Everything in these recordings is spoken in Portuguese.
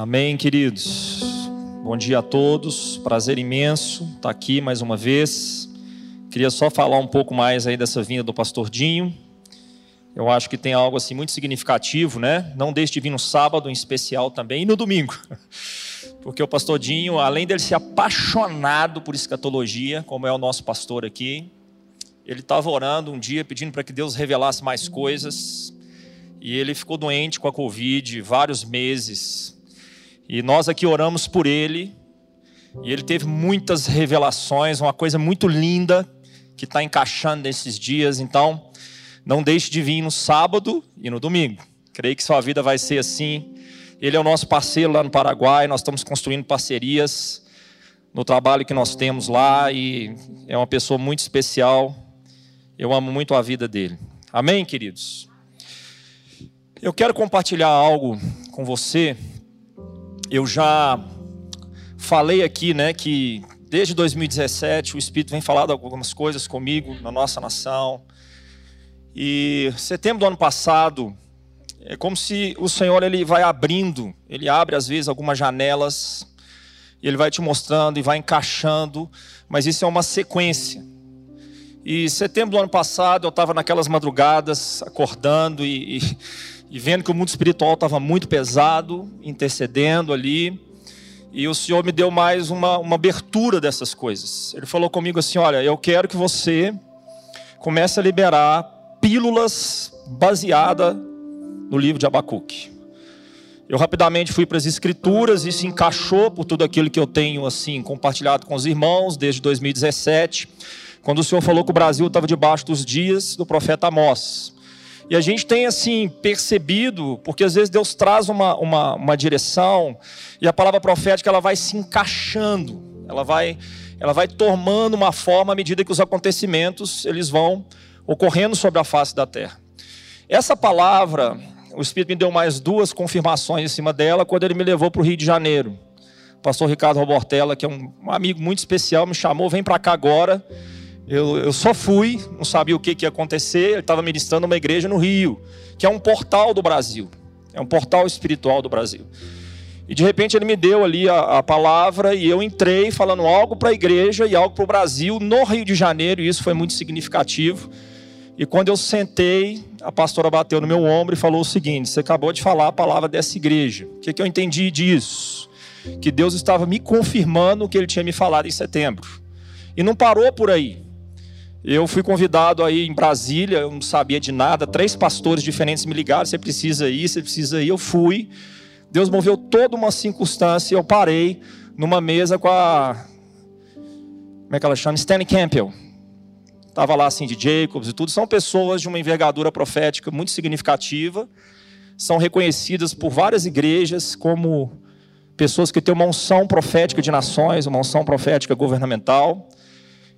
Amém, queridos. Bom dia a todos. Prazer imenso estar aqui mais uma vez. Queria só falar um pouco mais aí dessa vinda do pastor Dinho. Eu acho que tem algo assim muito significativo, né? Não deixe de vir no sábado em especial também e no domingo. Porque o pastor Dinho, além dele ser apaixonado por escatologia, como é o nosso pastor aqui, ele estava orando um dia pedindo para que Deus revelasse mais coisas. E ele ficou doente com a Covid vários meses. E nós aqui oramos por ele. E ele teve muitas revelações, uma coisa muito linda que está encaixando nesses dias. Então, não deixe de vir no sábado e no domingo. Creio que sua vida vai ser assim. Ele é o nosso parceiro lá no Paraguai. Nós estamos construindo parcerias no trabalho que nós temos lá. E é uma pessoa muito especial. Eu amo muito a vida dele. Amém, queridos? Eu quero compartilhar algo com você eu já falei aqui, né, que desde 2017 o Espírito vem falando algumas coisas comigo na nossa nação. E setembro do ano passado é como se o Senhor ele vai abrindo, ele abre às vezes algumas janelas e ele vai te mostrando e vai encaixando, mas isso é uma sequência. E setembro do ano passado eu estava naquelas madrugadas acordando e, e e vendo que o mundo espiritual estava muito pesado, intercedendo ali, e o Senhor me deu mais uma, uma abertura dessas coisas. Ele falou comigo assim: Olha, eu quero que você comece a liberar pílulas baseadas no livro de Abacuque. Eu rapidamente fui para as escrituras e se encaixou por tudo aquilo que eu tenho assim compartilhado com os irmãos desde 2017, quando o Senhor falou que o Brasil estava debaixo dos dias do profeta Amós. E a gente tem assim percebido, porque às vezes Deus traz uma, uma, uma direção e a palavra profética ela vai se encaixando, ela vai, ela vai tomando uma forma à medida que os acontecimentos eles vão ocorrendo sobre a face da terra. Essa palavra, o Espírito me deu mais duas confirmações em cima dela quando ele me levou para o Rio de Janeiro. O pastor Ricardo Robortella, que é um, amigo muito especial, me chamou, vem para cá agora. Eu, eu só fui, não sabia o que, que ia acontecer. Ele estava ministrando uma igreja no Rio, que é um portal do Brasil. É um portal espiritual do Brasil. E de repente ele me deu ali a, a palavra e eu entrei falando algo para a igreja e algo para o Brasil no Rio de Janeiro, e isso foi muito significativo. E quando eu sentei, a pastora bateu no meu ombro e falou o seguinte: Você acabou de falar a palavra dessa igreja. O que, que eu entendi disso? Que Deus estava me confirmando o que ele tinha me falado em setembro. E não parou por aí. Eu fui convidado aí em Brasília, eu não sabia de nada, três pastores diferentes me ligaram, você precisa ir, você precisa ir. Eu fui. Deus moveu toda uma circunstância eu parei numa mesa com a como é que ela chama? Stanley Campbell. Tava lá assim de Jacobs e tudo, são pessoas de uma envergadura profética muito significativa. São reconhecidas por várias igrejas como pessoas que têm uma unção profética de nações, uma unção profética governamental.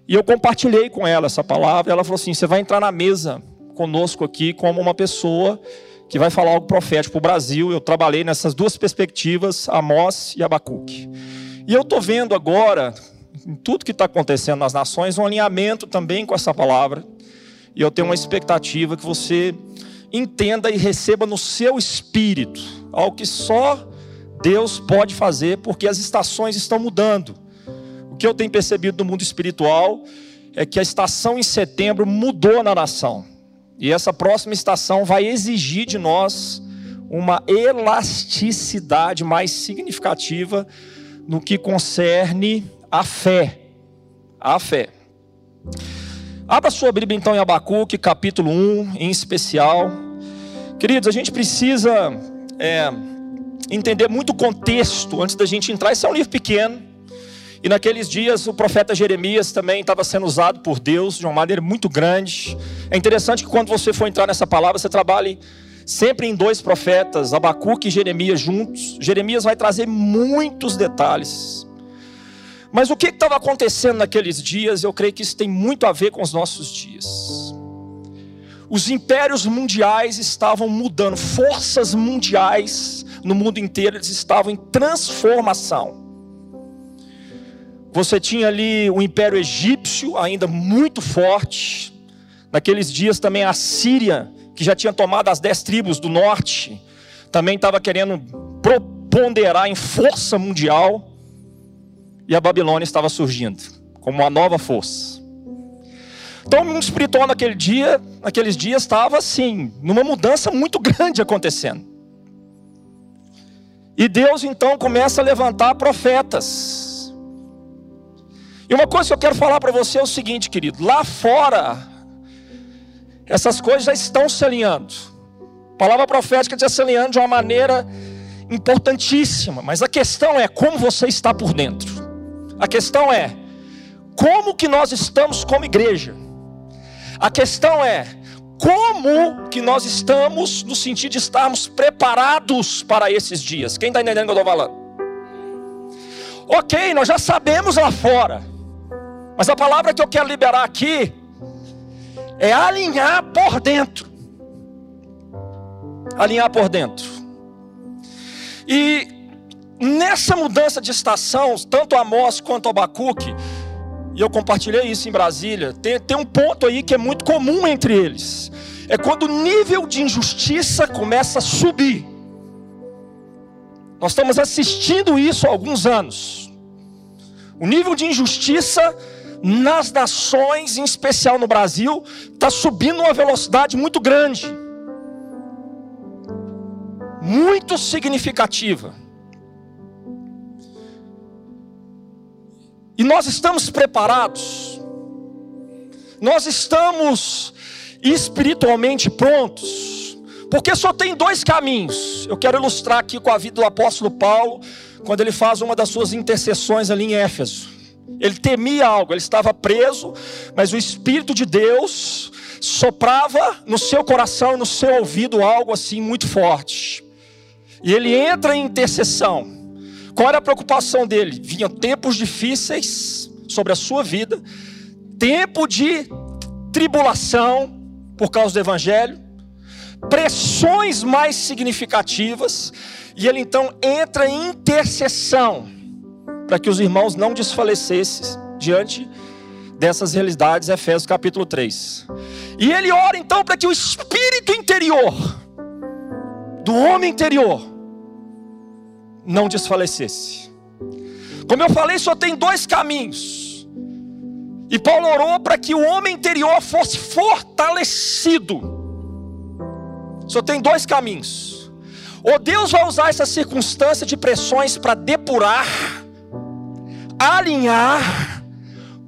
E eu compartilhei com ela essa palavra. Ela falou assim: você vai entrar na mesa conosco aqui como uma pessoa que vai falar algo profético para o Brasil. Eu trabalhei nessas duas perspectivas, Amós e Abacuque. E eu estou vendo agora, em tudo que está acontecendo nas nações, um alinhamento também com essa palavra. E eu tenho uma expectativa que você entenda e receba no seu espírito algo que só Deus pode fazer, porque as estações estão mudando que eu tenho percebido no mundo espiritual é que a estação em setembro mudou na nação. E essa próxima estação vai exigir de nós uma elasticidade mais significativa no que concerne a fé. A fé. Abra sua Bíblia então em Abacuque, capítulo 1, em especial. Queridos, a gente precisa é, entender muito o contexto antes da gente entrar. Esse é um livro pequeno, e naqueles dias o profeta Jeremias também estava sendo usado por Deus de uma maneira muito grande. É interessante que quando você for entrar nessa palavra, você trabalhe sempre em dois profetas, Abacuque e Jeremias juntos. Jeremias vai trazer muitos detalhes. Mas o que estava acontecendo naqueles dias, eu creio que isso tem muito a ver com os nossos dias. Os impérios mundiais estavam mudando, forças mundiais no mundo inteiro eles estavam em transformação. Você tinha ali o Império Egípcio ainda muito forte. Naqueles dias também a Síria, que já tinha tomado as dez tribos do norte, também estava querendo ponderar em força mundial e a Babilônia estava surgindo como uma nova força. Então, o mundo espiritual naquele dia, naqueles dias estava assim, numa mudança muito grande acontecendo. E Deus então começa a levantar profetas. E uma coisa que eu quero falar para você é o seguinte, querido: lá fora, essas coisas já estão se alinhando. A palavra profética está se alinhando de uma maneira importantíssima, mas a questão é como você está por dentro. A questão é como que nós estamos como igreja. A questão é como que nós estamos no sentido de estarmos preparados para esses dias. Quem está entendendo o que eu estou falando? Ok, nós já sabemos lá fora, mas a palavra que eu quero liberar aqui é alinhar por dentro. Alinhar por dentro. E nessa mudança de estação, tanto Amós quanto Abacuque, e eu compartilhei isso em Brasília, tem, tem um ponto aí que é muito comum entre eles. É quando o nível de injustiça começa a subir. Nós estamos assistindo isso há alguns anos. O nível de injustiça nas nações, em especial no Brasil, está subindo uma velocidade muito grande, muito significativa. E nós estamos preparados, nós estamos espiritualmente prontos, porque só tem dois caminhos. Eu quero ilustrar aqui com a vida do apóstolo Paulo, quando ele faz uma das suas intercessões ali em Éfeso. Ele temia algo, ele estava preso, mas o Espírito de Deus soprava no seu coração no seu ouvido algo assim muito forte. E ele entra em intercessão. Qual era a preocupação dele? Vinham tempos difíceis sobre a sua vida, tempo de tribulação por causa do evangelho, pressões mais significativas, e ele então entra em intercessão para que os irmãos não desfalecessem diante dessas realidades, Efésios capítulo 3. E ele ora então para que o espírito interior do homem interior não desfalecesse. Como eu falei, só tem dois caminhos. E Paulo orou para que o homem interior fosse fortalecido. Só tem dois caminhos. Ou Deus vai usar essa circunstância de pressões para depurar, alinhar,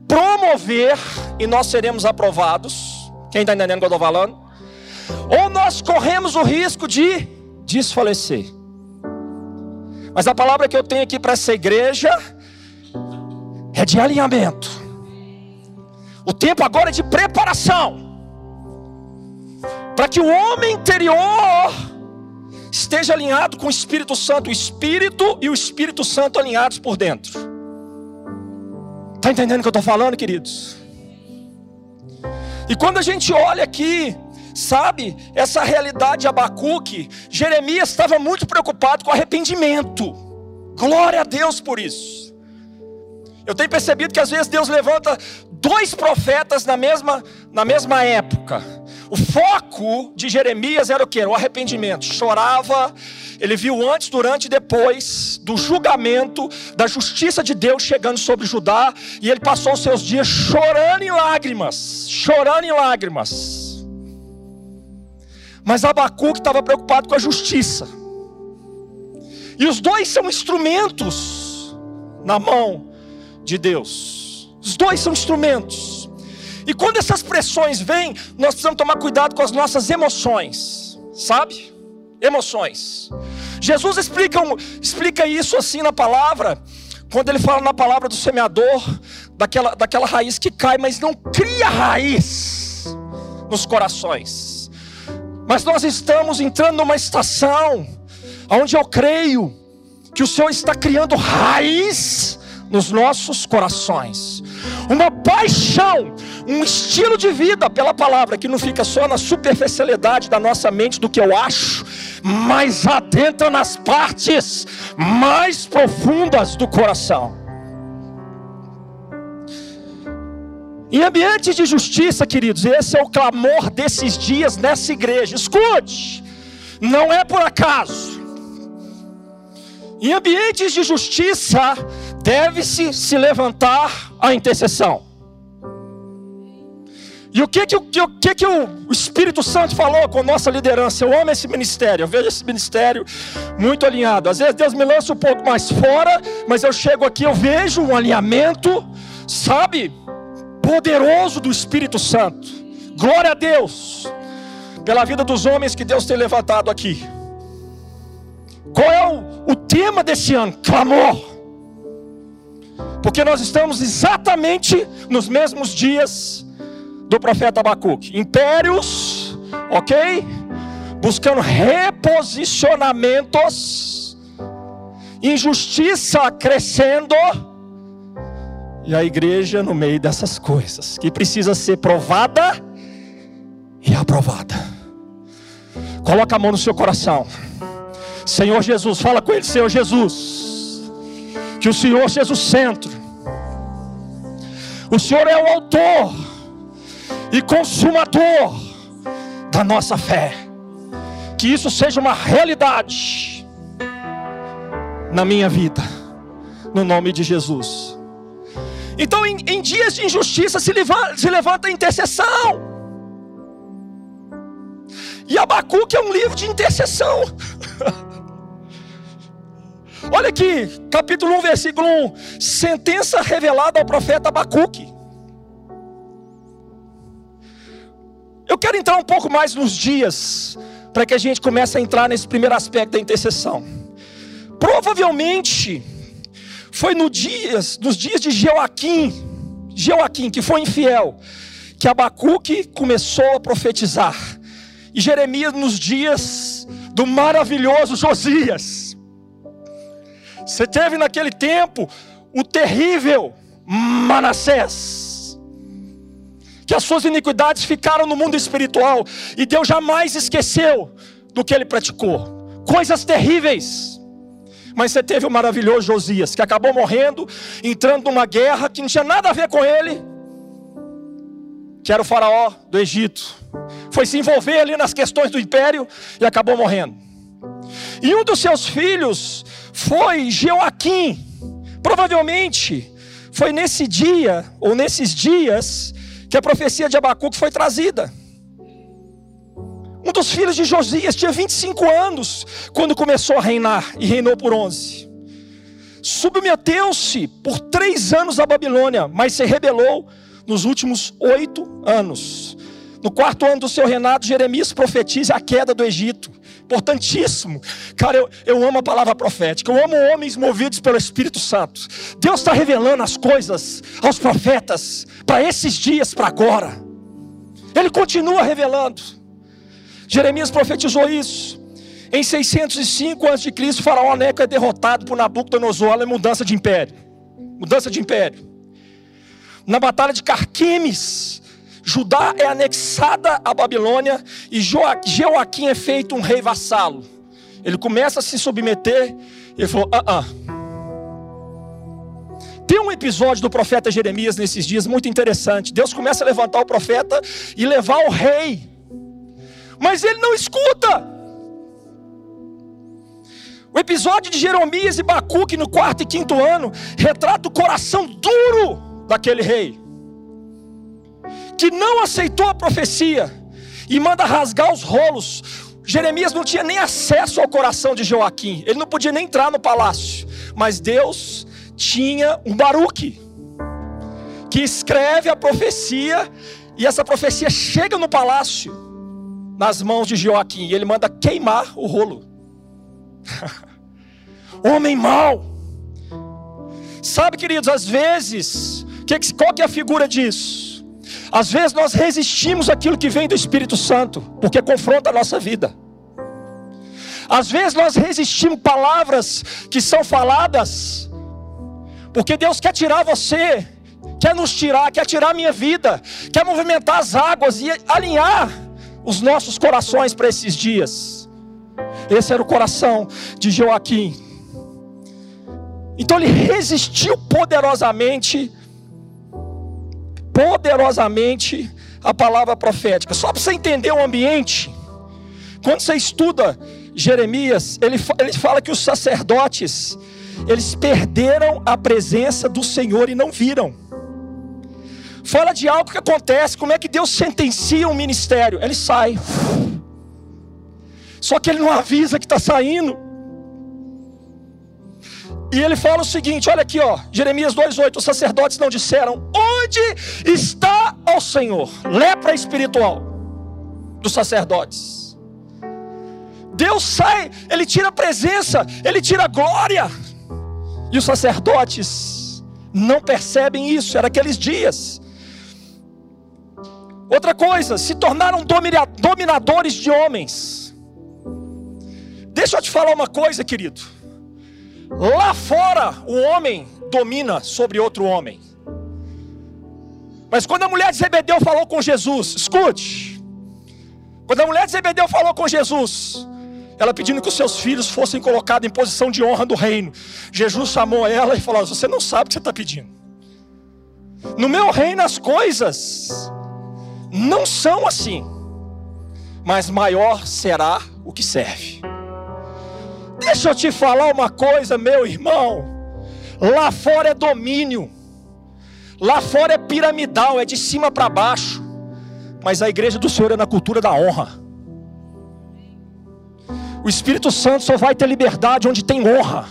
promover, e nós seremos aprovados. Quem está entendendo o que eu estou falando? Ou nós corremos o risco de desfalecer. Mas a palavra que eu tenho aqui para essa igreja é de alinhamento. O tempo agora é de preparação. Para que o homem interior esteja alinhado com o Espírito Santo, o Espírito e o Espírito Santo alinhados por dentro. Está entendendo o que eu estou falando, queridos? E quando a gente olha aqui Sabe, essa realidade de Abacuque, Jeremias estava muito preocupado com arrependimento. Glória a Deus por isso. Eu tenho percebido que às vezes Deus levanta dois profetas na mesma, na mesma época. O foco de Jeremias era o que? O arrependimento. Chorava, ele viu antes, durante e depois do julgamento, da justiça de Deus chegando sobre Judá, e ele passou os seus dias chorando em lágrimas, chorando em lágrimas. Mas Abacuque estava preocupado com a justiça. E os dois são instrumentos na mão de Deus. Os dois são instrumentos. E quando essas pressões vêm, nós precisamos tomar cuidado com as nossas emoções, sabe? Emoções. Jesus explica, explica isso assim na palavra, quando ele fala na palavra do semeador, daquela, daquela raiz que cai, mas não cria raiz nos corações. Mas nós estamos entrando numa estação onde eu creio que o Senhor está criando raiz nos nossos corações. Uma paixão, um estilo de vida pela palavra que não fica só na superficialidade da nossa mente do que eu acho, mas adentra nas partes mais profundas do coração. Em ambiente de justiça, queridos, esse é o clamor desses dias nessa igreja. Escute, não é por acaso. Em ambientes de justiça, deve-se se levantar a intercessão. E o que que, o, que, que o Espírito Santo falou com nossa liderança? Eu amo esse ministério, eu vejo esse ministério muito alinhado. Às vezes Deus me lança um pouco mais fora, mas eu chego aqui, eu vejo um alinhamento, sabe, poderoso do Espírito Santo. Glória a Deus, pela vida dos homens que Deus tem levantado aqui. Qual é o, o tema desse ano? Clamor. Porque nós estamos exatamente nos mesmos dias do profeta Abacuque. Impérios, ok? Buscando reposicionamentos, injustiça crescendo, e a igreja no meio dessas coisas, que precisa ser provada e aprovada. Coloca a mão no seu coração. Senhor Jesus, fala com ele, Senhor Jesus. Que o Senhor seja o centro. O Senhor é o autor e consumador da nossa fé. Que isso seja uma realidade na minha vida, no nome de Jesus. Então, em, em dias de injustiça, se levanta, se levanta a intercessão. E Abacuque é um livro de intercessão. Olha aqui, capítulo 1, versículo 1. Sentença revelada ao profeta Abacuque. Eu quero entrar um pouco mais nos dias, para que a gente comece a entrar nesse primeiro aspecto da intercessão. Provavelmente foi no dias, nos dias de Joaquim, Joaquim, que foi infiel, que Abacuque começou a profetizar. E Jeremias nos dias do maravilhoso Josias. Você teve naquele tempo o terrível Manassés que as suas iniquidades ficaram no mundo espiritual e Deus jamais esqueceu do que ele praticou. Coisas terríveis. Mas você teve o maravilhoso Josias, que acabou morrendo, entrando numa guerra que não tinha nada a ver com ele, que era o faraó do Egito. Foi se envolver ali nas questões do império e acabou morrendo. E um dos seus filhos foi Joaquim. Provavelmente foi nesse dia, ou nesses dias, que a profecia de Abacuque foi trazida. Um dos filhos de Josias tinha 25 anos quando começou a reinar e reinou por 11. Submeteu-se por três anos à Babilônia, mas se rebelou nos últimos oito anos. No quarto ano do seu reinado, Jeremias profetiza a queda do Egito importantíssimo. Cara, eu, eu amo a palavra profética, eu amo homens movidos pelo Espírito Santo. Deus está revelando as coisas aos profetas para esses dias, para agora. Ele continua revelando. Jeremias profetizou isso. Em 605 a.C., Faraó Neco é derrotado por Nabucodonosor, é mudança de império. Mudança de império. Na batalha de Carquemes, Judá é anexada à Babilônia e Joaquim é feito um rei vassalo. Ele começa a se submeter e falou: ah, ah. Tem um episódio do profeta Jeremias nesses dias muito interessante. Deus começa a levantar o profeta e levar o rei, mas ele não escuta. O episódio de Jeremias e Bacuque no quarto e quinto ano retrata o coração duro daquele rei que não aceitou a profecia e manda rasgar os rolos. Jeremias não tinha nem acesso ao coração de Joaquim, ele não podia nem entrar no palácio, mas Deus tinha um Baruque que escreve a profecia e essa profecia chega no palácio nas mãos de Joaquim e ele manda queimar o rolo. Homem mau. Sabe, queridos, às vezes, qual que é a figura disso? Às vezes nós resistimos aquilo que vem do Espírito Santo, porque confronta a nossa vida. Às vezes nós resistimos palavras que são faladas, porque Deus quer tirar você, quer nos tirar, quer tirar a minha vida, quer movimentar as águas e alinhar os nossos corações para esses dias. Esse era o coração de Joaquim. Então ele resistiu poderosamente poderosamente a palavra profética. Só para você entender o ambiente, quando você estuda Jeremias, ele, ele fala que os sacerdotes, eles perderam a presença do Senhor e não viram. Fala de algo que acontece, como é que Deus sentencia um ministério? Ele sai. Só que ele não avisa que está saindo. E ele fala o seguinte: olha aqui, ó, Jeremias 2,8: os sacerdotes não disseram, onde está o Senhor? Lepra espiritual dos sacerdotes. Deus sai, ele tira a presença, ele tira a glória. E os sacerdotes não percebem isso, era aqueles dias. Outra coisa, se tornaram dominadores de homens. Deixa eu te falar uma coisa, querido. Lá fora, o homem domina sobre outro homem. Mas quando a mulher de Zebedeu falou com Jesus, escute. Quando a mulher de Zebedeu falou com Jesus, ela pedindo que os seus filhos fossem colocados em posição de honra do reino. Jesus chamou ela e falou: Você não sabe o que você está pedindo. No meu reino as coisas não são assim, mas maior será o que serve. Deixa eu te falar uma coisa, meu irmão. Lá fora é domínio, lá fora é piramidal, é de cima para baixo, mas a igreja do Senhor é na cultura da honra. O Espírito Santo só vai ter liberdade onde tem honra.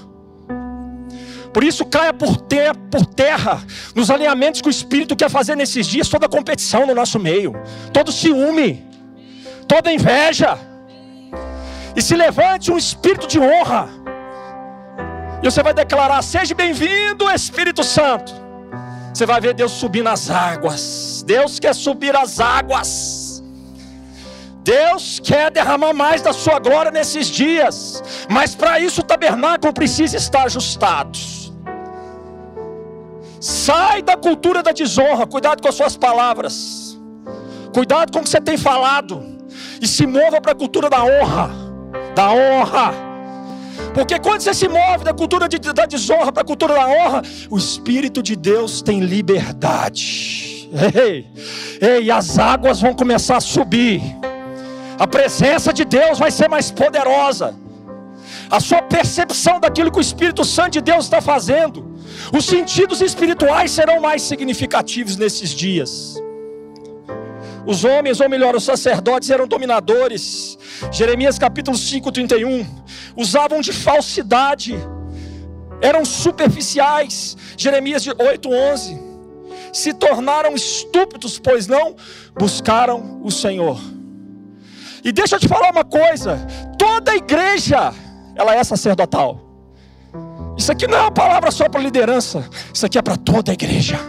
Por isso, caia por, ter, por terra nos alinhamentos que o Espírito quer fazer nesses dias, toda competição no nosso meio, todo ciúme, toda inveja. E se levante um espírito de honra. E você vai declarar: Seja bem-vindo, Espírito Santo. Você vai ver Deus subir nas águas. Deus quer subir as águas. Deus quer derramar mais da sua glória nesses dias, mas para isso o tabernáculo precisa estar ajustado. Sai da cultura da desonra, cuidado com as suas palavras, cuidado com o que você tem falado, e se mova para a cultura da honra, da honra. Porque quando você se move da cultura de, da desonra para a cultura da honra, o Espírito de Deus tem liberdade. Ei, ei, as águas vão começar a subir a presença de Deus vai ser mais poderosa, a sua percepção daquilo que o Espírito Santo de Deus está fazendo, os sentidos espirituais serão mais significativos nesses dias. Os homens, ou melhor, os sacerdotes eram dominadores. Jeremias capítulo 5, 31. Usavam de falsidade, eram superficiais. Jeremias 8, 11. Se tornaram estúpidos, pois não buscaram o Senhor. E deixa eu te falar uma coisa: toda igreja, ela é sacerdotal. Isso aqui não é uma palavra só para liderança, isso aqui é para toda a igreja.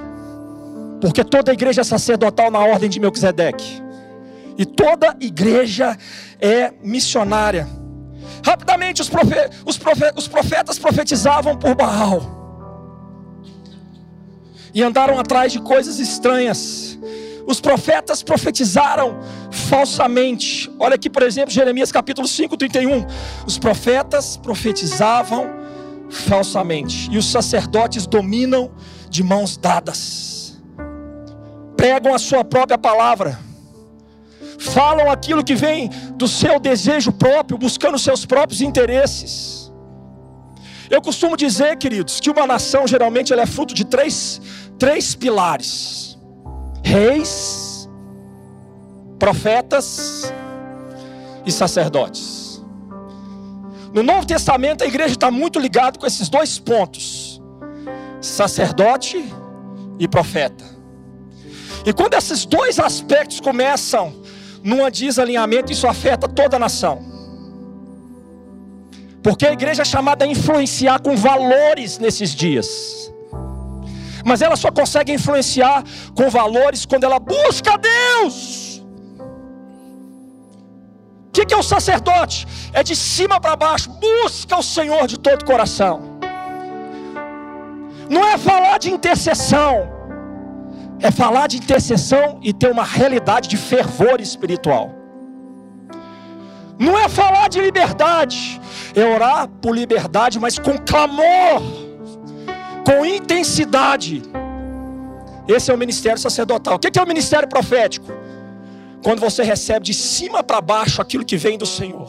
Porque toda igreja é sacerdotal na ordem de Melquisedeque. E toda igreja é missionária. Rapidamente, os, os, os profetas profetizavam por Baal. E andaram atrás de coisas estranhas os profetas profetizaram falsamente. Olha aqui, por exemplo, Jeremias capítulo 5, 31. Os profetas profetizavam falsamente. E os sacerdotes dominam de mãos dadas. Pregam a sua própria palavra. Falam aquilo que vem do seu desejo próprio, buscando seus próprios interesses. Eu costumo dizer, queridos, que uma nação geralmente ela é fruto de três, três pilares reis, profetas e sacerdotes. No Novo Testamento, a igreja está muito ligada com esses dois pontos: sacerdote e profeta. E quando esses dois aspectos começam num desalinhamento, isso afeta toda a nação. Porque a igreja é chamada a influenciar com valores nesses dias mas ela só consegue influenciar com valores quando ela busca Deus. O que, que é o sacerdote? É de cima para baixo, busca o Senhor de todo o coração. Não é falar de intercessão, é falar de intercessão e ter uma realidade de fervor espiritual. Não é falar de liberdade, é orar por liberdade, mas com clamor com intensidade. Esse é o ministério sacerdotal. O que é o ministério profético? Quando você recebe de cima para baixo aquilo que vem do Senhor,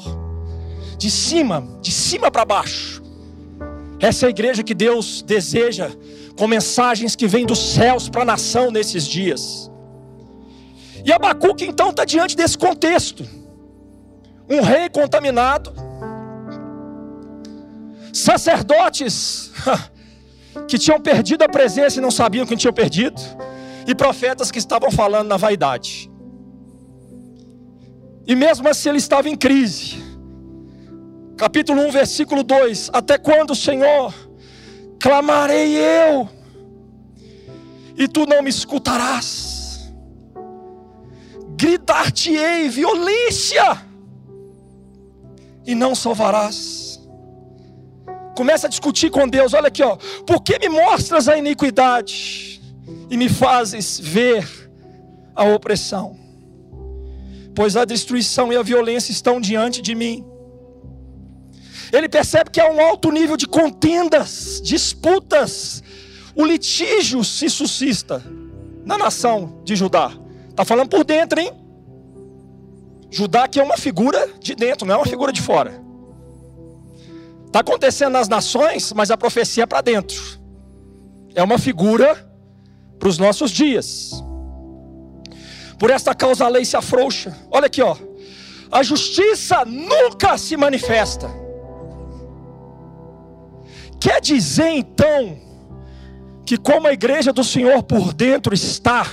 de cima, de cima para baixo. Essa é a igreja que Deus deseja, com mensagens que vêm dos céus para a nação nesses dias. E Abacuque então está diante desse contexto. Um rei contaminado, sacerdotes que tinham perdido a presença e não sabiam que tinham perdido, e profetas que estavam falando na vaidade. E mesmo assim ele estava em crise. Capítulo 1, versículo 2: Até quando, Senhor, clamarei eu, e tu não me escutarás? Gritar-te-ei violência, e não salvarás. Começa a discutir com Deus, olha aqui, ó. Por que me mostras a iniquidade e me fazes ver a opressão? Pois a destruição e a violência estão diante de mim ele percebe que há um alto nível de contendas, disputas, o litígio se suscita na nação de Judá. Está falando por dentro, hein? Judá que é uma figura de dentro, não é uma figura de fora. Está acontecendo nas nações, mas a profecia é para dentro. É uma figura para os nossos dias. Por esta causa a lei se afrouxa. Olha aqui, ó. A justiça nunca se manifesta. Quer dizer então que, como a igreja do Senhor por dentro está,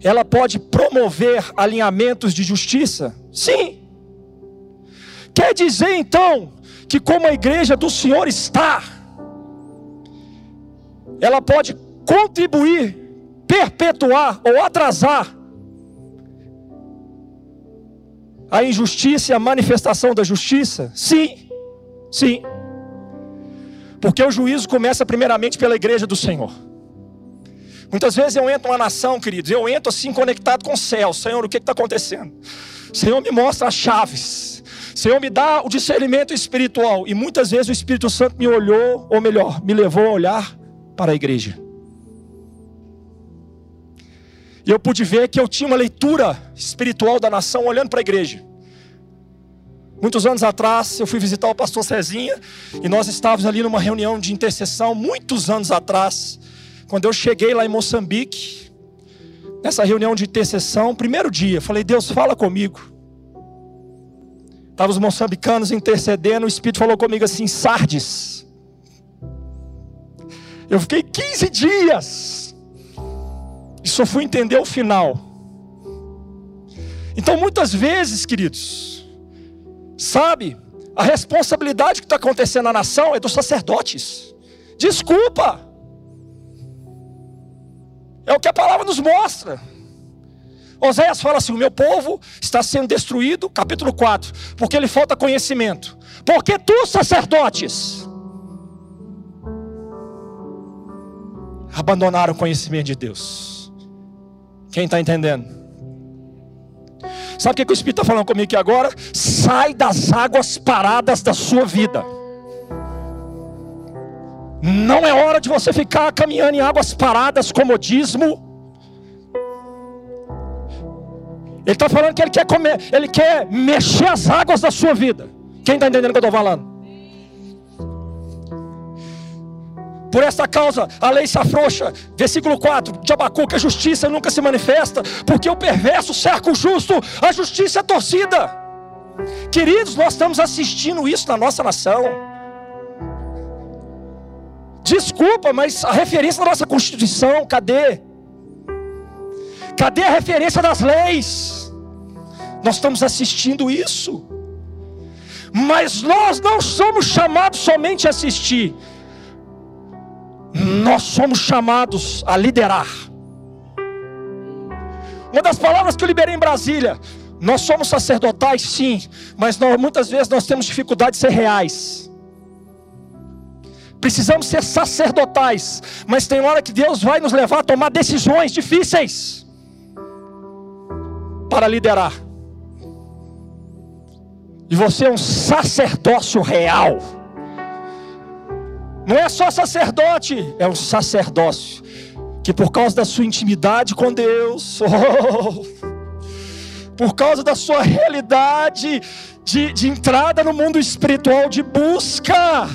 ela pode promover alinhamentos de justiça? Sim. Quer dizer então que, como a igreja do Senhor está, ela pode contribuir, perpetuar ou atrasar a injustiça e a manifestação da justiça? Sim, sim. Porque o juízo começa primeiramente pela igreja do Senhor. Muitas vezes eu entro numa nação, queridos, eu entro assim conectado com o céu. Senhor, o que está acontecendo? Senhor, me mostra as chaves. Senhor, me dá o discernimento espiritual. E muitas vezes o Espírito Santo me olhou, ou melhor, me levou a olhar para a igreja. E eu pude ver que eu tinha uma leitura espiritual da nação olhando para a igreja. Muitos anos atrás, eu fui visitar o pastor Cezinha e nós estávamos ali numa reunião de intercessão, muitos anos atrás, quando eu cheguei lá em Moçambique, nessa reunião de intercessão, primeiro dia, falei: Deus, fala comigo. Estavam os moçambicanos intercedendo, o Espírito falou comigo assim: Sardes. Eu fiquei 15 dias e só fui entender o final. Então, muitas vezes, queridos, Sabe, a responsabilidade que está acontecendo na nação é dos sacerdotes. Desculpa. É o que a palavra nos mostra. Oséias fala assim: o meu povo está sendo destruído, capítulo 4, porque ele falta conhecimento. Porque tu, sacerdotes, abandonaram o conhecimento de Deus. Quem está entendendo? Sabe o que, o Espírito está falando comigo aqui agora? Sai das águas paradas da sua vida. Não é hora de você ficar caminhando em águas paradas, comodismo. Ele está falando que ele quer comer, ele quer mexer as águas da sua vida. Quem está entendendo o que eu estou falando? Por esta causa a lei se afrouxa. Versículo 4 de Abacuque: a justiça nunca se manifesta, porque o perverso cerca o justo, a justiça é torcida. Queridos, nós estamos assistindo isso na nossa nação. Desculpa, mas a referência da nossa Constituição, cadê? Cadê a referência das leis? Nós estamos assistindo isso. Mas nós não somos chamados somente a assistir, nós somos chamados a liderar. Uma das palavras que eu liberei em Brasília, nós somos sacerdotais, sim, mas nós, muitas vezes nós temos dificuldade de ser reais. Precisamos ser sacerdotais, mas tem hora que Deus vai nos levar a tomar decisões difíceis para liderar. E você é um sacerdócio real. Não é só sacerdote, é um sacerdócio. Que por causa da sua intimidade com Deus, oh, por causa da sua realidade de, de entrada no mundo espiritual, de busca.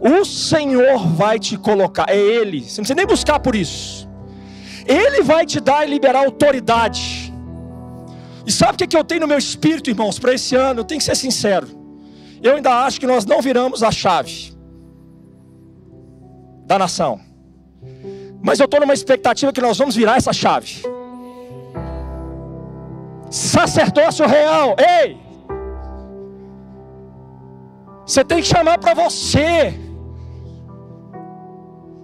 O Senhor vai te colocar, é Ele, você não precisa nem buscar por isso. Ele vai te dar e liberar autoridade. E sabe o que, que eu tenho no meu espírito, irmãos, para esse ano? Eu tenho que ser sincero. Eu ainda acho que nós não viramos a chave da nação. Mas eu estou numa expectativa que nós vamos virar essa chave. Sacerdócio real, ei! Você tem que chamar para você.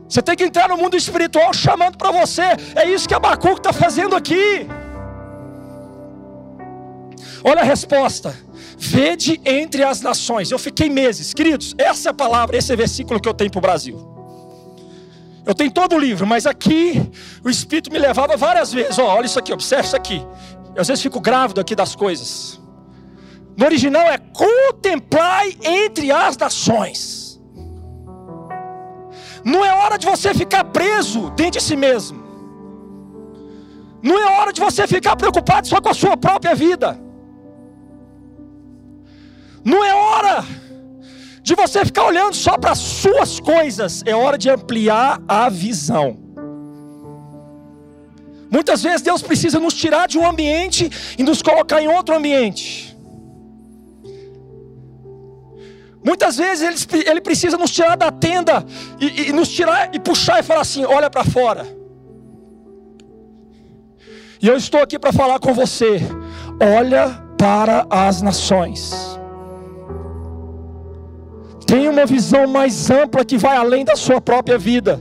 Você tem que entrar no mundo espiritual chamando para você. É isso que Abacuque está fazendo aqui. Olha a resposta. Vede entre as nações. Eu fiquei meses, queridos. Essa é a palavra, esse é o versículo que eu tenho para o Brasil. Eu tenho todo o livro, mas aqui o Espírito me levava várias vezes. Oh, olha isso aqui, observe isso aqui. Eu às vezes fico grávido aqui das coisas. No original é contemplai entre as nações. Não é hora de você ficar preso dentro de si mesmo. Não é hora de você ficar preocupado só com a sua própria vida. Não é hora de você ficar olhando só para as suas coisas. É hora de ampliar a visão. Muitas vezes Deus precisa nos tirar de um ambiente e nos colocar em outro ambiente. Muitas vezes ele, ele precisa nos tirar da tenda e, e nos tirar e puxar e falar assim: olha para fora. E eu estou aqui para falar com você: olha para as nações. Tenha uma visão mais ampla que vai além da sua própria vida.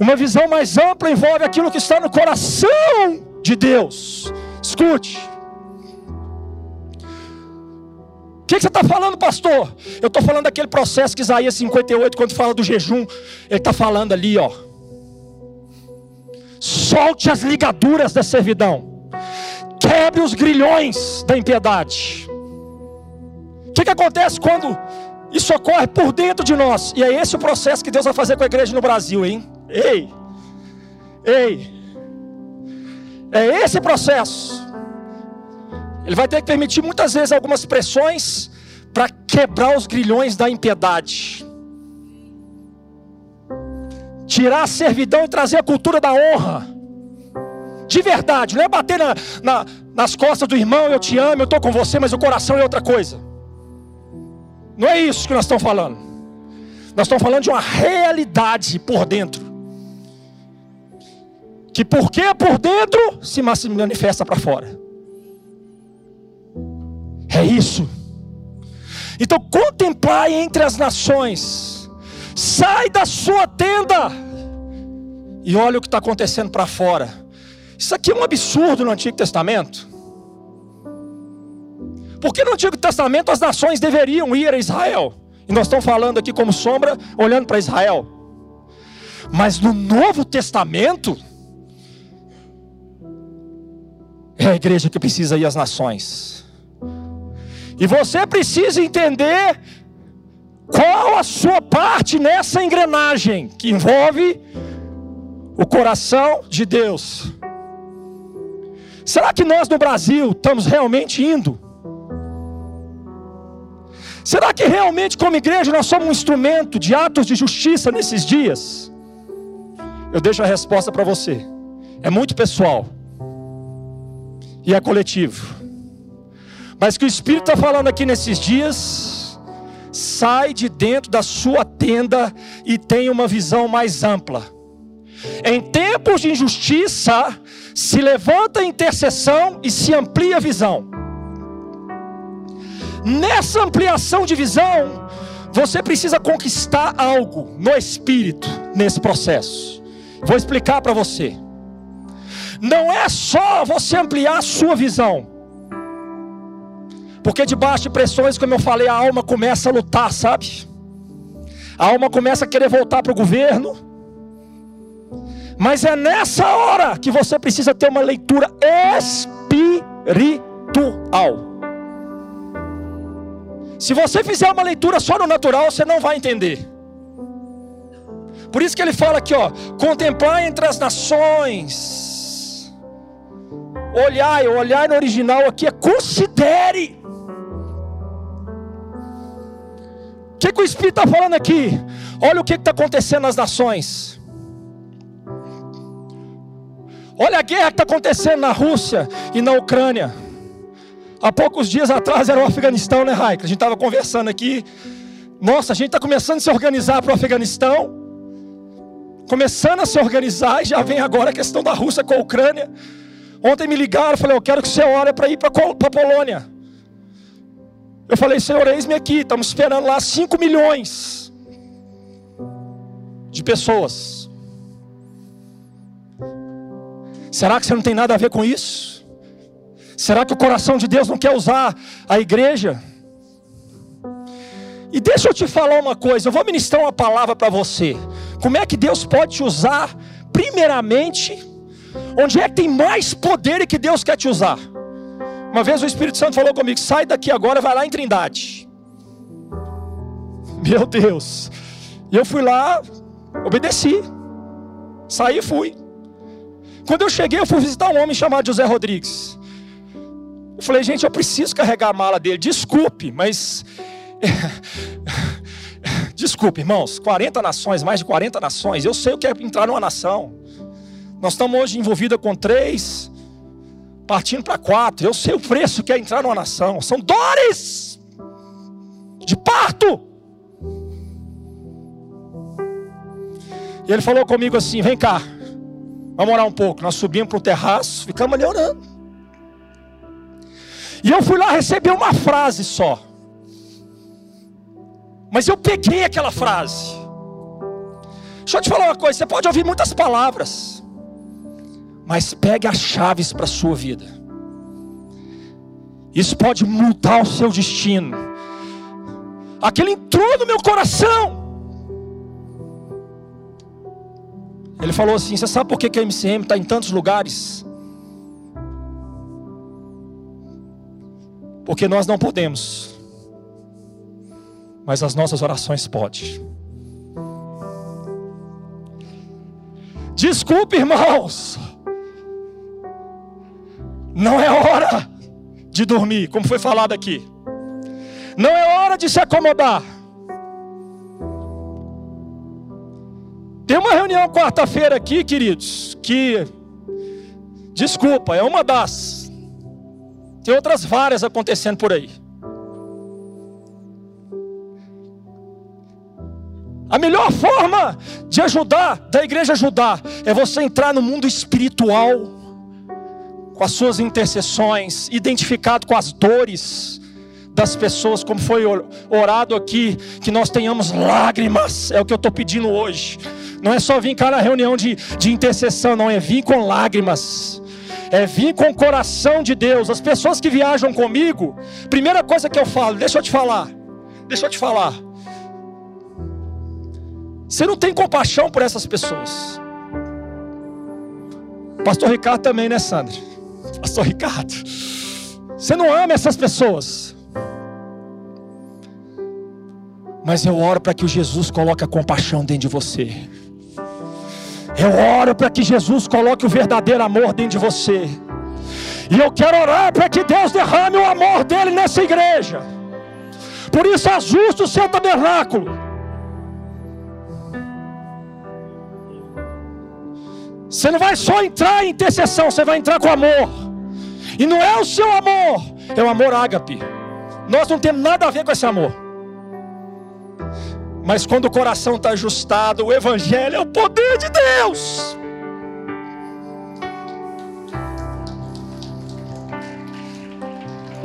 Uma visão mais ampla envolve aquilo que está no coração de Deus. Escute. O que, que, você está falando, pastor? Eu estou falando daquele processo que Isaías 58, quando fala do jejum, ele está falando ali, ó. Solte as ligaduras da servidão, quebre os grilhões da impiedade. O que, que acontece quando isso ocorre por dentro de nós? E é esse o processo que Deus vai fazer com a igreja no Brasil, hein? Ei, ei, é esse processo. Ele vai ter que permitir muitas vezes algumas pressões para quebrar os grilhões da impiedade. Tirar a servidão e trazer a cultura da honra. De verdade, não é bater na, na, nas costas do irmão, eu te amo, eu estou com você, mas o coração é outra coisa. Não é isso que nós estamos falando. Nós estamos falando de uma realidade por dentro. Que porque por dentro se manifesta para fora. É isso. Então contemplai entre as nações. Sai da sua tenda e olha o que está acontecendo para fora. Isso aqui é um absurdo no Antigo Testamento. Porque no Antigo Testamento as nações deveriam ir a Israel. E nós estamos falando aqui como sombra, olhando para Israel. Mas no Novo Testamento, é a igreja que precisa ir às nações. E você precisa entender qual a sua parte nessa engrenagem que envolve o coração de Deus. Será que nós no Brasil estamos realmente indo? Será que realmente, como igreja, nós somos um instrumento de atos de justiça nesses dias? Eu deixo a resposta para você. É muito pessoal e é coletivo. Mas que o Espírito está falando aqui nesses dias, sai de dentro da sua tenda e tenha uma visão mais ampla. Em tempos de injustiça, se levanta a intercessão e se amplia a visão. Nessa ampliação de visão, você precisa conquistar algo no espírito nesse processo. Vou explicar para você. Não é só você ampliar a sua visão, porque debaixo de pressões, como eu falei, a alma começa a lutar, sabe? A alma começa a querer voltar para o governo. Mas é nessa hora que você precisa ter uma leitura espiritual. Se você fizer uma leitura só no natural, você não vai entender. Por isso que ele fala aqui, ó, contemplar entre as nações. Olhar, olhar no original aqui é considere. O que, que o Espírito está falando aqui? Olha o que está acontecendo nas nações. Olha a guerra que está acontecendo na Rússia e na Ucrânia. Há poucos dias atrás era o Afeganistão, né, Raika? A gente estava conversando aqui. Nossa, a gente está começando a se organizar para o Afeganistão. Começando a se organizar e já vem agora a questão da Rússia com a Ucrânia. Ontem me ligaram, falei, eu quero que você ore para ir para a Polônia. Eu falei, Senhor, eis-me aqui, estamos esperando lá 5 milhões de pessoas. Será que você não tem nada a ver com isso? Será que o coração de Deus não quer usar a igreja? E deixa eu te falar uma coisa, eu vou ministrar uma palavra para você. Como é que Deus pode te usar, primeiramente, onde é que tem mais poder e que Deus quer te usar? Uma vez o Espírito Santo falou comigo: sai daqui agora, vai lá em Trindade. Meu Deus. E eu fui lá, obedeci. Saí e fui. Quando eu cheguei, eu fui visitar um homem chamado José Rodrigues. Eu falei, gente, eu preciso carregar a mala dele. Desculpe, mas. Desculpe, irmãos. 40 nações, mais de 40 nações. Eu sei o que é entrar numa nação. Nós estamos hoje envolvidos com três, partindo para quatro. Eu sei o preço que é entrar numa nação. São dores de parto. E ele falou comigo assim: vem cá. Vamos orar um pouco. Nós subimos para o terraço, ficamos ali orando. E eu fui lá receber uma frase só. Mas eu peguei aquela frase. Deixa eu te falar uma coisa: você pode ouvir muitas palavras, mas pegue as chaves para a sua vida. Isso pode mudar o seu destino. Aquele entrou no meu coração. Ele falou assim: Você sabe por que, que a MCM está em tantos lugares? Porque nós não podemos, mas as nossas orações podem. Desculpe, irmãos, não é hora de dormir, como foi falado aqui, não é hora de se acomodar. Tem uma reunião quarta-feira aqui, queridos, que, desculpa, é uma das. Tem outras várias acontecendo por aí. A melhor forma de ajudar, da igreja ajudar, é você entrar no mundo espiritual, com as suas intercessões, identificado com as dores das pessoas, como foi orado aqui, que nós tenhamos lágrimas, é o que eu estou pedindo hoje. Não é só vir cá na reunião de, de intercessão, não, é vir com lágrimas. É vir com o coração de Deus. As pessoas que viajam comigo, primeira coisa que eu falo, deixa eu te falar. Deixa eu te falar. Você não tem compaixão por essas pessoas. Pastor Ricardo também, né, Sandra? Pastor Ricardo. Você não ama essas pessoas. Mas eu oro para que o Jesus coloque a compaixão dentro de você. Eu oro para que Jesus coloque o verdadeiro amor dentro de você. E eu quero orar para que Deus derrame o amor dele nessa igreja. Por isso ajuste o seu tabernáculo. Você não vai só entrar em intercessão, você vai entrar com amor. E não é o seu amor, é o amor ágape. Nós não temos nada a ver com esse amor. Mas quando o coração está ajustado, o Evangelho é o poder de Deus.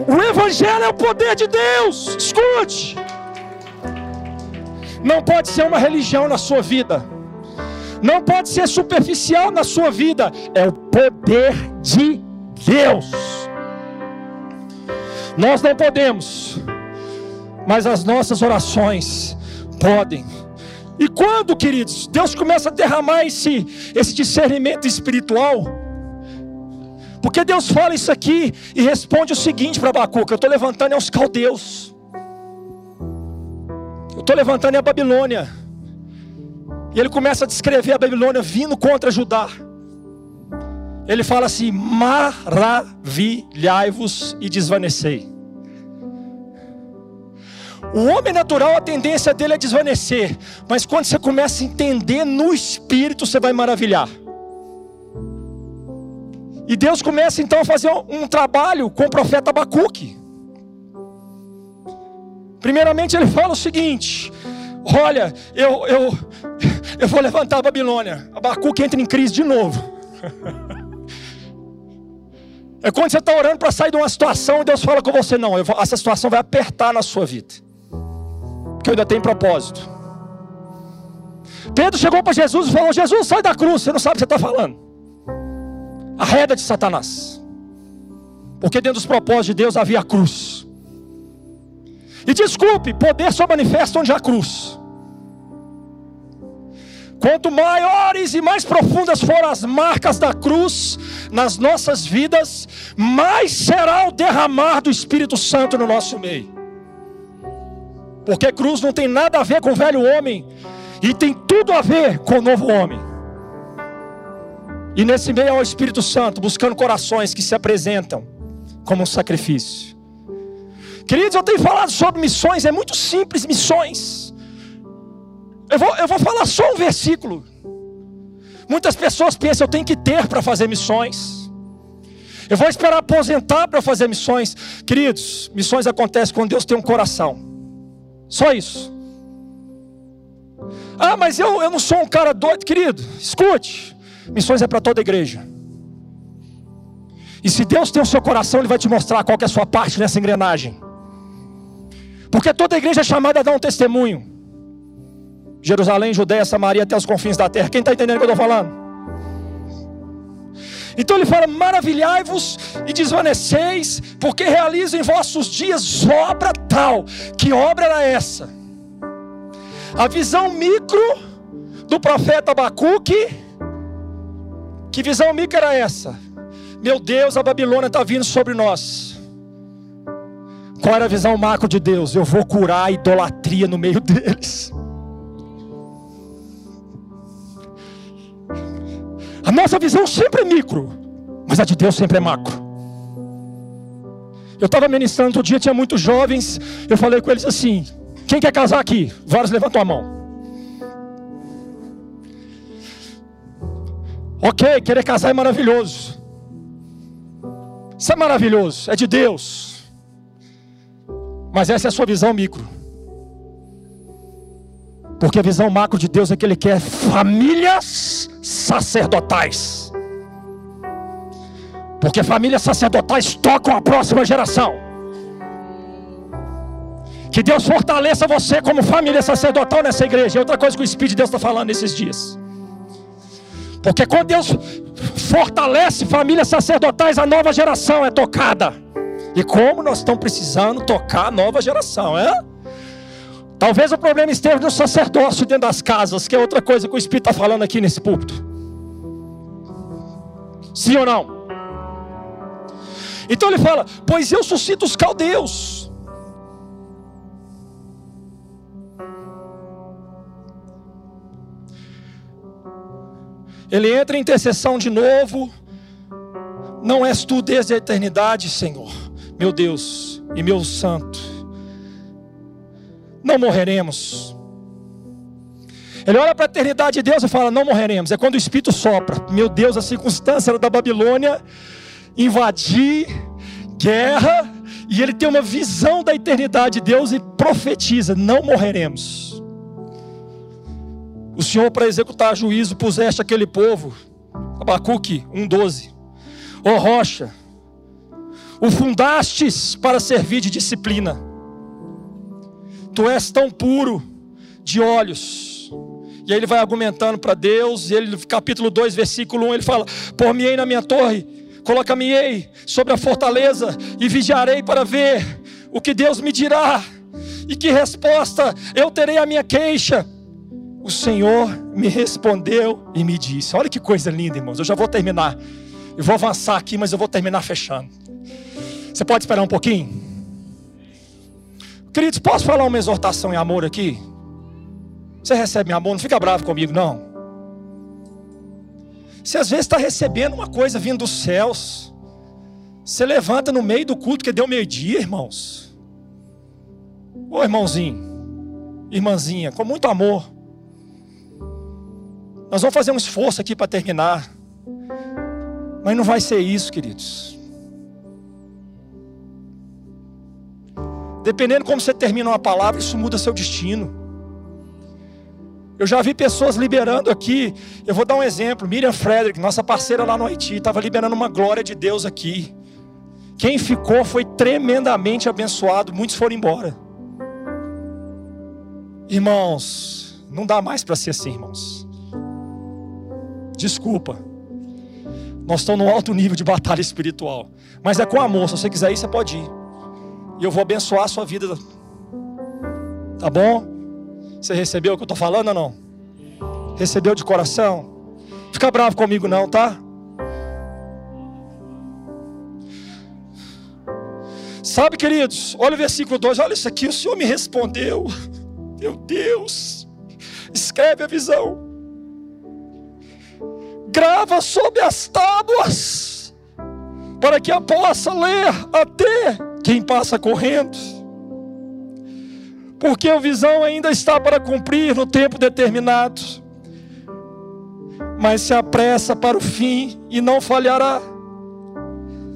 O Evangelho é o poder de Deus. Escute. Não pode ser uma religião na sua vida. Não pode ser superficial na sua vida. É o poder de Deus. Nós não podemos, mas as nossas orações podem. E quando, queridos, Deus começa a derramar esse, esse discernimento espiritual, porque Deus fala isso aqui e responde o seguinte para Abacuca: Eu estou levantando é os caldeus, eu estou levantando é a Babilônia. E ele começa a descrever a Babilônia vindo contra Judá. Ele fala assim: maravilhai-vos e desvanecei. O homem natural, a tendência dele é desvanecer. Mas quando você começa a entender no espírito, você vai maravilhar. E Deus começa então a fazer um trabalho com o profeta Abacuque. Primeiramente, ele fala o seguinte: Olha, eu, eu, eu vou levantar a Babilônia. Abacuque entra em crise de novo. É quando você está orando para sair de uma situação e Deus fala com você: Não, vou, essa situação vai apertar na sua vida. Porque eu ainda tenho propósito. Pedro chegou para Jesus e falou: Jesus, sai da cruz, você não sabe o que você está falando. Arreda de Satanás. Porque dentro dos propósitos de Deus havia a cruz. E desculpe, poder só manifesta onde há cruz. Quanto maiores e mais profundas forem as marcas da cruz nas nossas vidas, mais será o derramar do Espírito Santo no nosso meio. Porque cruz não tem nada a ver com o velho homem, e tem tudo a ver com o novo homem. E nesse meio é o Espírito Santo buscando corações que se apresentam como um sacrifício. Queridos, eu tenho falado sobre missões, é muito simples missões. Eu vou, eu vou falar só um versículo. Muitas pessoas pensam eu tenho que ter para fazer missões. Eu vou esperar aposentar para fazer missões. Queridos, missões acontecem quando Deus tem um coração. Só isso. Ah, mas eu, eu não sou um cara doido, querido. Escute. Missões é para toda igreja. E se Deus tem o seu coração, Ele vai te mostrar qual é a sua parte nessa engrenagem. Porque toda igreja é chamada a dar um testemunho. Jerusalém, Judéia, Samaria, até os confins da terra. Quem está entendendo o que eu estou falando? Então ele fala: maravilhai-vos e desvaneceis, porque realizo em vossos dias obra tal. Que obra era essa? A visão micro do profeta Abacuque que visão mica era essa? Meu Deus, a Babilônia está vindo sobre nós. Qual era a visão macro de Deus? Eu vou curar a idolatria no meio deles. Nossa visão sempre é micro, mas a de Deus sempre é macro. Eu estava ministrando outro dia, tinha muitos jovens. Eu falei com eles assim: quem quer casar aqui? Vários levantam a mão. Ok, querer casar é maravilhoso. Isso é maravilhoso, é de Deus. Mas essa é a sua visão micro. Porque a visão macro de Deus é que Ele quer famílias sacerdotais. Porque famílias sacerdotais tocam a próxima geração. Que Deus fortaleça você como família sacerdotal nessa igreja. É outra coisa que o Espírito de Deus está falando nesses dias. Porque quando Deus fortalece famílias sacerdotais, a nova geração é tocada. E como nós estamos precisando tocar a nova geração, é? Talvez o problema esteja no sacerdócio dentro das casas, que é outra coisa que o Espírito está falando aqui nesse púlpito. Sim ou não? Então ele fala: Pois eu suscito os caldeus Ele entra em intercessão de novo. Não és tu desde a eternidade, Senhor, meu Deus e meu Santo. Não morreremos. Ele olha para a eternidade de Deus e fala: Não morreremos. É quando o Espírito sopra. Meu Deus, a circunstância da Babilônia invadir, guerra, e ele tem uma visão da eternidade de Deus e profetiza: Não morreremos. O Senhor, para executar juízo, puseste aquele povo. Abacuque 1,12. Ó rocha, o fundastes para servir de disciplina. Tu és tão puro de olhos. E aí ele vai argumentando para Deus, e ele, capítulo 2, versículo 1, ele fala: Por-me-ei na minha torre, coloca-me-ei sobre a fortaleza, e vigiarei para ver o que Deus me dirá, e que resposta eu terei à minha queixa o Senhor me respondeu e me disse: Olha que coisa linda, irmãos. Eu já vou terminar. Eu vou avançar aqui, mas eu vou terminar fechando. Você pode esperar um pouquinho? Queridos, posso falar uma exortação em amor aqui? Você recebe amor, não fica bravo comigo, não. Você às vezes está recebendo uma coisa vindo dos céus. Você levanta no meio do culto que deu meio-dia, irmãos. Ô irmãozinho, irmãzinha, com muito amor. Nós vamos fazer um esforço aqui para terminar. Mas não vai ser isso, queridos. Dependendo como você termina uma palavra, isso muda seu destino. Eu já vi pessoas liberando aqui. Eu vou dar um exemplo. Miriam Frederick, nossa parceira lá no Haiti, estava liberando uma glória de Deus aqui. Quem ficou foi tremendamente abençoado. Muitos foram embora. Irmãos, não dá mais para ser assim, irmãos. Desculpa. Nós estamos num alto nível de batalha espiritual. Mas é com amor. Se você quiser ir, você pode ir. E eu vou abençoar a sua vida. Tá bom? Você recebeu o que eu estou falando ou não? Recebeu de coração? Fica bravo comigo não, tá? Sabe, queridos, olha o versículo 2, olha isso aqui, o Senhor me respondeu. Meu Deus, escreve a visão grava sobre as tábuas, para que a possa ler até quem passa correndo. Porque a visão ainda está para cumprir no tempo determinado, mas se apressa para o fim e não falhará.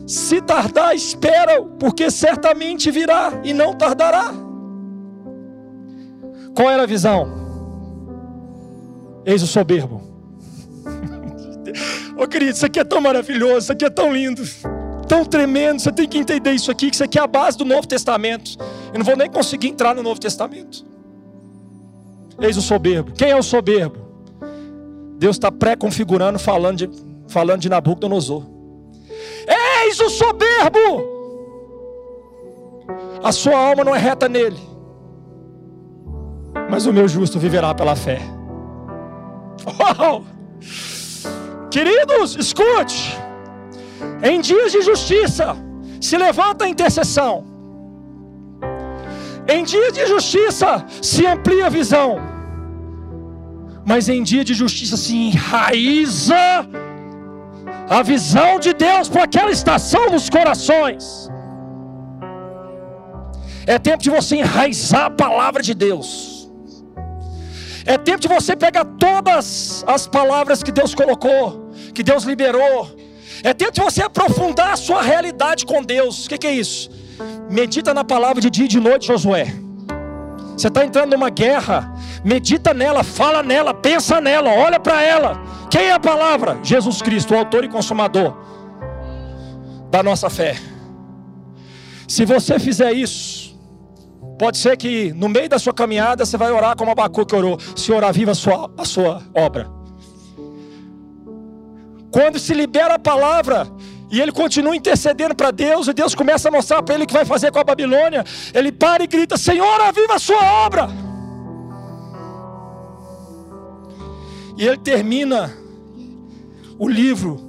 Se tardar, espera, porque certamente virá e não tardará. Qual era a visão? Eis o soberbo Ô oh, querido, isso aqui é tão maravilhoso, isso aqui é tão lindo, tão tremendo. Você tem que entender isso aqui, que isso aqui é a base do Novo Testamento. Eu não vou nem conseguir entrar no Novo Testamento. Eis o soberbo. Quem é o soberbo? Deus está pré-configurando, falando de, falando de Nabucodonosor. Eis o soberbo! A sua alma não é reta nele, mas o meu justo viverá pela fé. Oh! Queridos, escute. Em dias de justiça, se levanta a intercessão. Em dia de justiça, se amplia a visão. Mas em dia de justiça, se enraiza a visão de Deus para aquela estação nos corações. É tempo de você enraizar a palavra de Deus. É tempo de você pegar todas as palavras que Deus colocou, que Deus liberou. É tempo de você aprofundar a sua realidade com Deus. O que, que, é isso? Medita na palavra de dia e de noite, Josué. Você está entrando numa guerra, medita nela, fala nela, pensa nela, olha para ela. Quem é a palavra? Jesus Cristo, o autor e consumador da nossa fé. Se você fizer isso, Pode ser que no meio da sua caminhada você vai orar como Abacuque orou. Senhor, aviva a sua, a sua obra. Quando se libera a palavra e ele continua intercedendo para Deus, e Deus começa a mostrar para ele o que vai fazer com a Babilônia, ele para e grita: Senhor, aviva a sua obra. E ele termina o livro,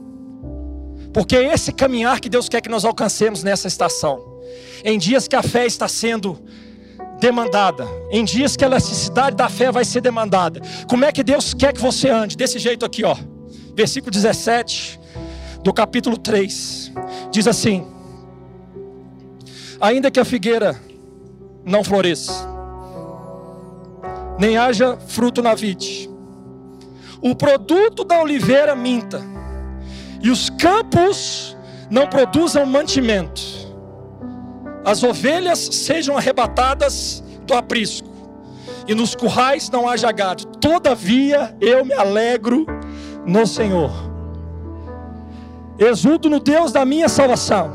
porque é esse caminhar que Deus quer que nós alcancemos nessa estação. Em dias que a fé está sendo demandada. Em dias que a elasticidade da fé vai ser demandada. Como é que Deus quer que você ande? Desse jeito aqui, ó. Versículo 17 do capítulo 3. Diz assim: Ainda que a figueira não floresça, nem haja fruto na vide, o produto da oliveira minta, e os campos não produzam mantimento, as ovelhas sejam arrebatadas do aprisco, e nos currais não haja gado. Todavia eu me alegro no Senhor. Exulto no Deus da minha salvação.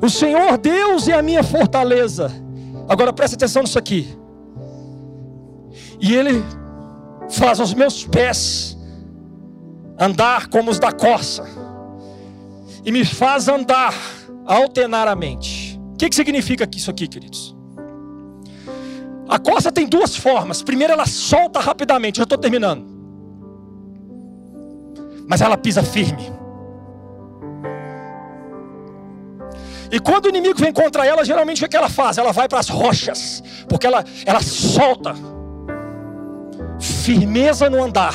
O Senhor Deus é a minha fortaleza. Agora preste atenção nisso aqui. E Ele faz os meus pés andar como os da corça, e me faz andar alternar a mente. O que, que significa isso aqui, queridos? A costa tem duas formas. Primeiro, ela solta rapidamente. Já estou terminando. Mas ela pisa firme. E quando o inimigo vem contra ela, geralmente o que ela faz? Ela vai para as rochas, porque ela, ela solta firmeza no andar.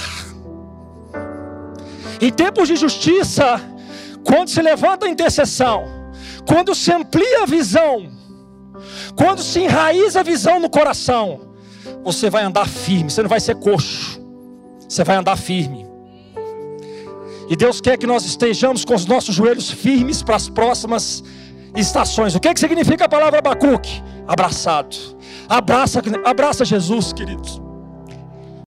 Em tempos de justiça, quando se levanta a intercessão, quando se amplia a visão, Quando se enraiza a visão no coração, você vai andar firme, você não vai ser coxo, você vai andar firme. E Deus quer que nós estejamos com os nossos joelhos firmes para as próximas estações. O que, que significa a palavra Abacuque? Abraçado. Abraça, abraça Jesus, queridos.